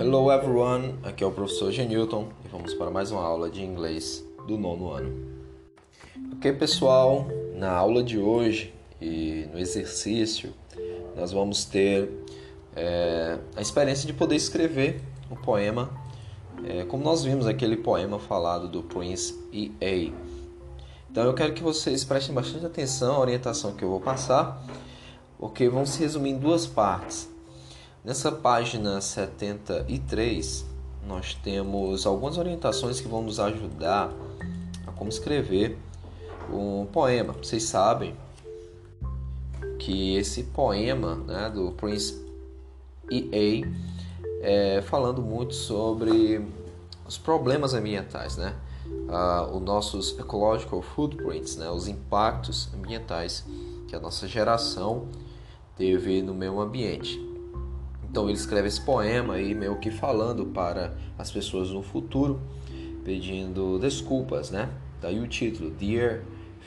Hello everyone, aqui é o professor Genilton e vamos para mais uma aula de inglês do nono ano. Ok, pessoal, na aula de hoje e no exercício nós vamos ter é, a experiência de poder escrever um poema, é, como nós vimos aquele poema falado do Prince E.A. Então eu quero que vocês prestem bastante atenção à orientação que eu vou passar, porque vão se resumir em duas partes. Nessa página 73, nós temos algumas orientações que vão nos ajudar a como escrever um poema. Vocês sabem que esse poema né, do Prince E.A. é falando muito sobre os problemas ambientais, né? Uh, os nossos ecological footprints, né? os impactos ambientais que a nossa geração teve no meio ambiente. Então ele escreve esse poema aí meio que falando para as pessoas no futuro, pedindo desculpas, né? Daí o título, Dear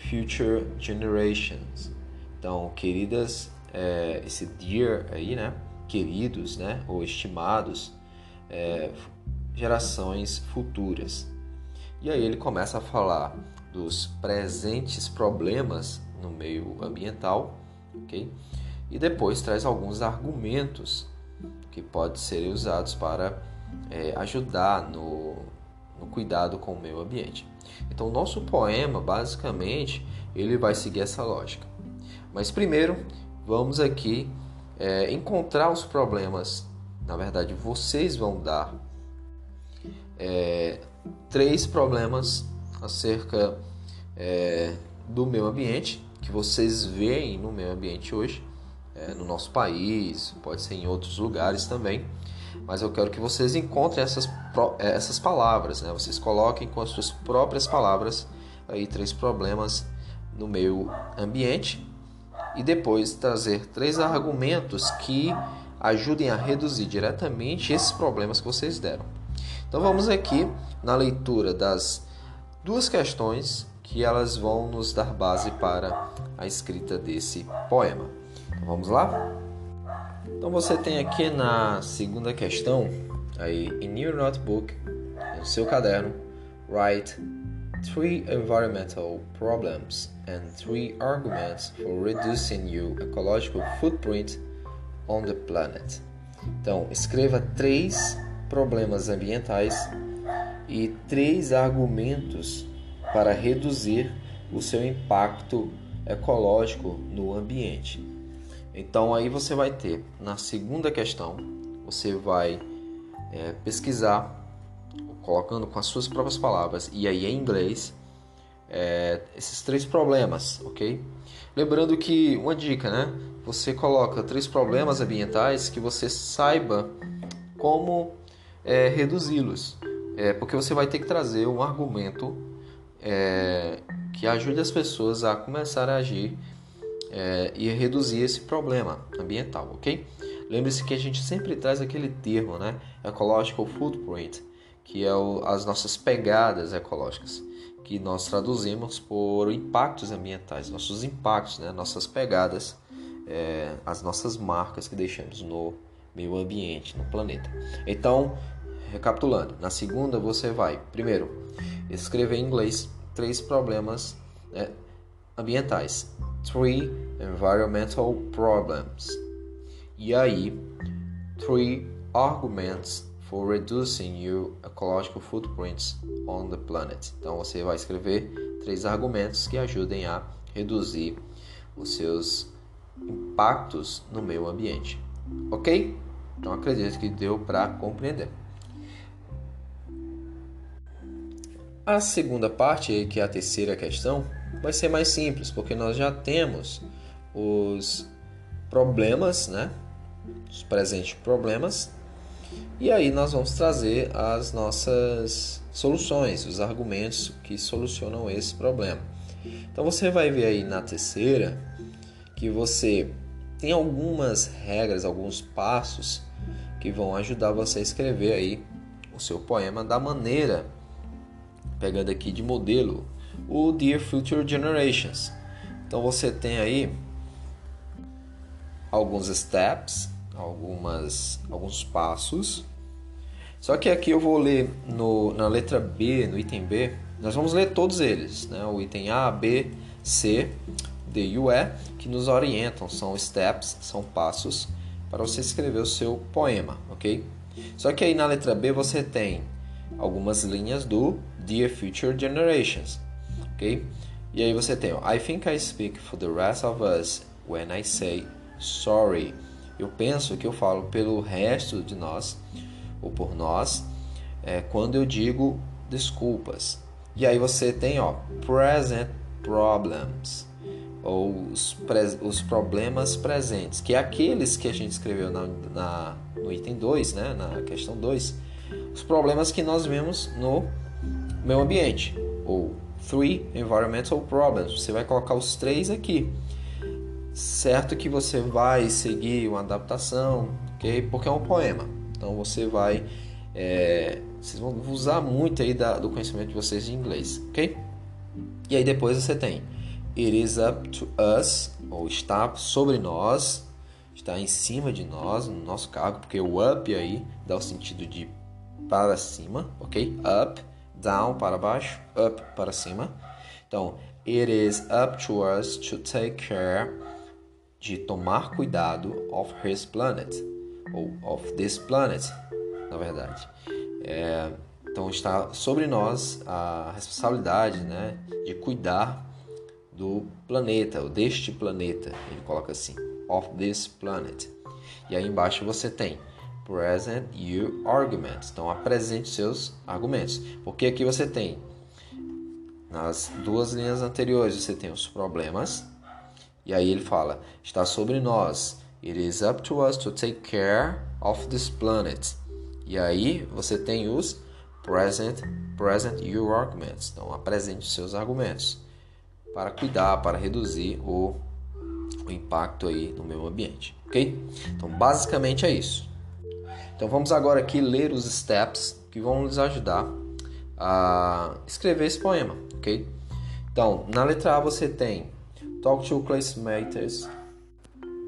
Future Generations. Então, queridas, é, esse dear aí, né? Queridos, né? Ou estimados, é, gerações futuras. E aí ele começa a falar dos presentes problemas no meio ambiental, ok? E depois traz alguns argumentos que podem ser usados para é, ajudar no, no cuidado com o meio ambiente. Então, o nosso poema, basicamente, ele vai seguir essa lógica. Mas primeiro, vamos aqui é, encontrar os problemas. Na verdade, vocês vão dar é, três problemas acerca é, do meio ambiente que vocês veem no meio ambiente hoje é, no nosso país, pode ser em outros lugares também. Mas eu quero que vocês encontrem essas, é, essas palavras, né? Vocês coloquem com as suas próprias palavras aí três problemas no meio ambiente e depois trazer três argumentos que ajudem a reduzir diretamente esses problemas que vocês deram. Então vamos aqui na leitura das duas questões que elas vão nos dar base para a escrita desse poema. Vamos lá? Então você tem aqui na segunda questão, aí in your notebook, no seu caderno, write three environmental problems and three arguments for reducing your ecological footprint on the planet. Então, escreva três problemas ambientais e três argumentos para reduzir o seu impacto ecológico no ambiente. Então aí você vai ter na segunda questão, você vai é, pesquisar, colocando com as suas próprias palavras e aí em inglês, é, esses três problemas, ok? Lembrando que uma dica, né? Você coloca três problemas ambientais que você saiba como é, reduzi-los, é, porque você vai ter que trazer um argumento é, que ajude as pessoas a começar a agir é, e reduzir esse problema ambiental, ok? Lembre-se que a gente sempre traz aquele termo, né? Ecological footprint, que é o, as nossas pegadas ecológicas, que nós traduzimos por impactos ambientais, nossos impactos, né? Nossas pegadas, é, as nossas marcas que deixamos no meio ambiente, no planeta. Então, recapitulando, na segunda você vai, primeiro, escrever em inglês três problemas né, ambientais three environmental problems. E aí, three arguments for reducing your ecological footprints on the planet. Então você vai escrever três argumentos que ajudem a reduzir os seus impactos no meio ambiente. Ok? Então acredito que deu para compreender. A segunda parte, que é a terceira questão, vai ser mais simples, porque nós já temos os problemas, né? Os presentes problemas. E aí nós vamos trazer as nossas soluções, os argumentos que solucionam esse problema. Então você vai ver aí na terceira que você tem algumas regras, alguns passos que vão ajudar você a escrever aí o seu poema da maneira pegando aqui de modelo o Dear Future Generations. Então você tem aí alguns steps, algumas, alguns passos Só que aqui eu vou ler no, na letra B, no item B, nós vamos ler todos eles, né? O item A, B, C, D e o E, que nos orientam, são steps, são passos para você escrever o seu poema, ok? Só que aí na letra B você tem algumas linhas do Dear Future Generations, ok? E aí você tem, I think I speak for the rest of us when I say sorry. Eu penso que eu falo pelo resto de nós, ou por nós, é, quando eu digo desculpas. E aí você tem, ó, present problems, ou os, os problemas presentes, que é aqueles que a gente escreveu na, na no item 2, né, na questão 2, os problemas que nós vemos no meio ambiente, ou three environmental problems. Você vai colocar os três aqui. Certo que você vai seguir uma adaptação, ok? Porque é um poema. Então você vai. É, vocês vão usar muito aí da, do conhecimento de vocês de inglês, ok? E aí depois você tem It is up to us, ou está sobre nós, está em cima de nós, no nosso cargo, porque o up aí dá o sentido de para cima, ok? Up down para baixo, up para cima. Então, it is up to us to take care de tomar cuidado of his planet ou of this planet, na verdade. É, então está sobre nós a responsabilidade, né, de cuidar do planeta, ou deste planeta. Ele coloca assim, of this planet. E aí embaixo você tem present your arguments. Então apresente seus argumentos. Porque aqui você tem nas duas linhas anteriores você tem os problemas e aí ele fala: está sobre nós. It is up to us to take care of this planet. E aí você tem os present present your arguments. Então apresente seus argumentos para cuidar, para reduzir o, o impacto aí no meio ambiente, ok? Então basicamente é isso. Então vamos agora aqui ler os steps que vão nos ajudar a escrever esse poema, ok? Então, na letra A você tem Talk to classmates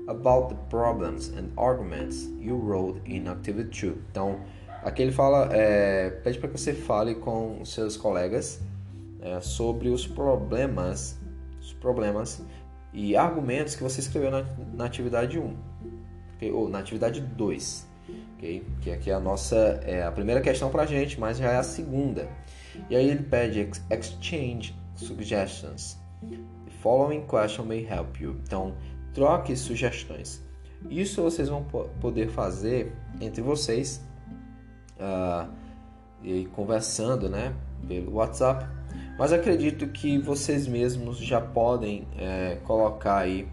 about the problems and arguments you wrote in Activity 2. Então, aqui ele fala, é, pede para que você fale com os seus colegas é, sobre os problemas, os problemas e argumentos que você escreveu na, na atividade 1, okay? ou na atividade 2 Que aqui é a nossa é a primeira questão para a gente, mas já é a segunda. E aí ele pede exchange suggestions. The following question may help you. Então troque sugestões. Isso vocês vão poder fazer entre vocês uh, e conversando, né, pelo WhatsApp. Mas acredito que vocês mesmos já podem é, colocar aí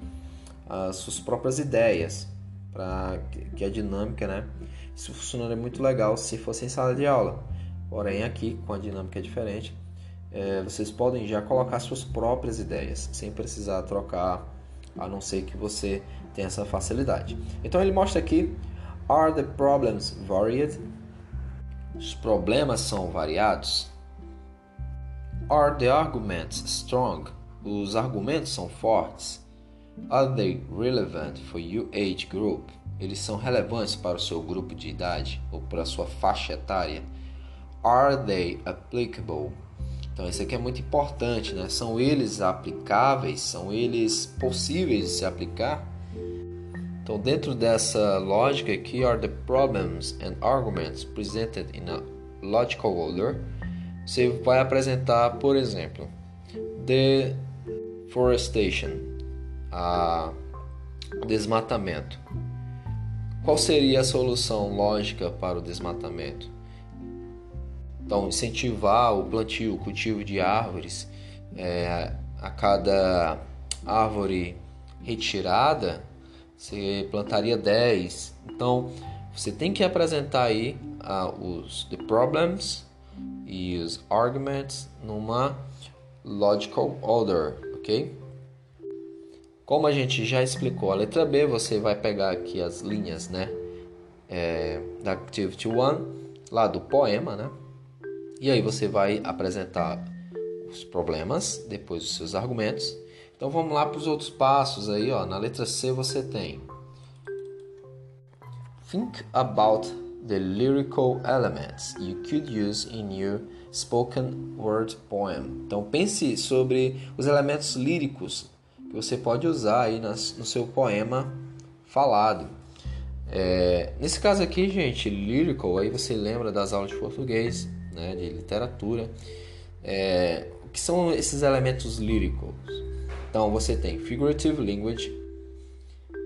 as suas próprias ideias para que a dinâmica, né, isso funcionaria muito legal se fosse em sala de aula. Porém, aqui, com a dinâmica diferente, é, vocês podem já colocar suas próprias ideias, sem precisar trocar, a não ser que você tenha essa facilidade. Então, ele mostra aqui: Are the problems varied? Os problemas são variados? Are the arguments strong? Os argumentos são fortes? Are they relevant for your age group? Eles são relevantes para o seu grupo de idade ou para a sua faixa etária? Are they applicable? Então isso aqui é muito importante, né? São eles aplicáveis? São eles possíveis de se aplicar? Então dentro dessa lógica aqui, are the problems and arguments presented in a logical order? Você vai apresentar, por exemplo, deforestation, a desmatamento. Qual seria a solução lógica para o desmatamento? Então, incentivar o plantio, o cultivo de árvores. É, a cada árvore retirada, você plantaria 10. Então, você tem que apresentar aí uh, os the problems e os arguments numa logical order, ok? Como a gente já explicou a letra B, você vai pegar aqui as linhas, né? É, da Activity 1, lá do poema, né? E aí você vai apresentar os problemas, depois os seus argumentos. Então vamos lá para os outros passos aí, ó. Na letra C você tem Think about the lyrical elements you could use in your spoken word poem. Então pense sobre os elementos líricos que você pode usar aí nas, no seu poema falado. É, nesse caso aqui, gente, lyrical, aí você lembra das aulas de português, né, de literatura. É, o que são esses elementos líricos? Então você tem figurative language,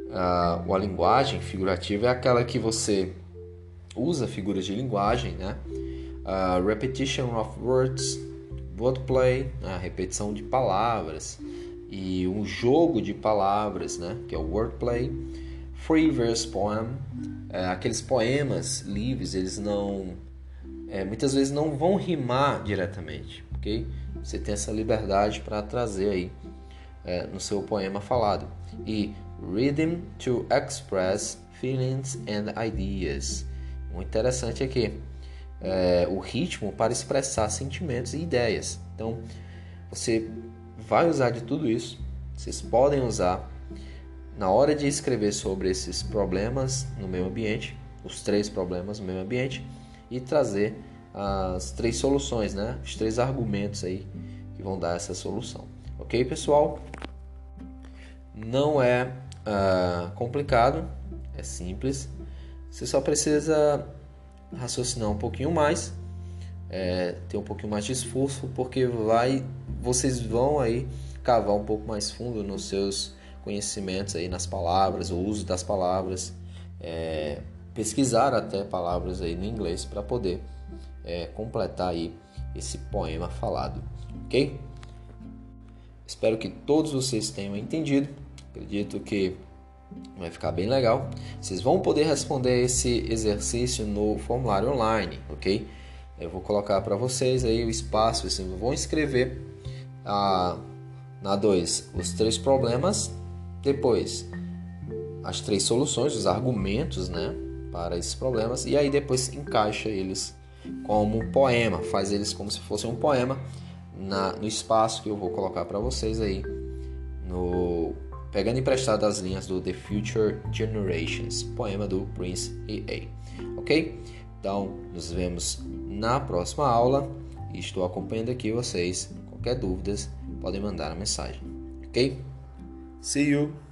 uh, a linguagem figurativa é aquela que você usa figuras de linguagem, né? Repetition of words, wordplay, a repetição de palavras e um jogo de palavras, né? Que é o wordplay. Free verse poem, é, aqueles poemas livres, eles não, é, muitas vezes não vão rimar diretamente, ok? Você tem essa liberdade para trazer aí é, no seu poema falado. E rhythm to express feelings and ideas. O interessante é que é, o ritmo para expressar sentimentos e ideias. Então, você vai usar de tudo isso. Vocês podem usar na hora de escrever sobre esses problemas no meio ambiente, os três problemas no meio ambiente, e trazer as três soluções, né? Os três argumentos aí que vão dar essa solução. Ok, pessoal? Não é uh, complicado, é simples. Você só precisa raciocinar um pouquinho mais, é, ter um pouquinho mais de esforço, porque vai, vocês vão aí cavar um pouco mais fundo nos seus conhecimentos aí nas palavras, o uso das palavras, é, pesquisar até palavras aí no inglês para poder é, completar aí esse poema falado, ok? Espero que todos vocês tenham entendido. Acredito que Vai ficar bem legal. Vocês vão poder responder esse exercício no formulário online, ok? Eu vou colocar para vocês aí o espaço, vocês vão escrever a, na 2 os três problemas, depois as três soluções, os argumentos, né, para esses problemas, e aí depois encaixa eles como um poema, faz eles como se fosse um poema na, no espaço que eu vou colocar para vocês aí no pegando emprestado as linhas do The Future Generations, poema do Prince E.A. Ok? Então, nos vemos na próxima aula estou acompanhando aqui vocês. Qualquer dúvidas, podem mandar a mensagem. Ok? See you!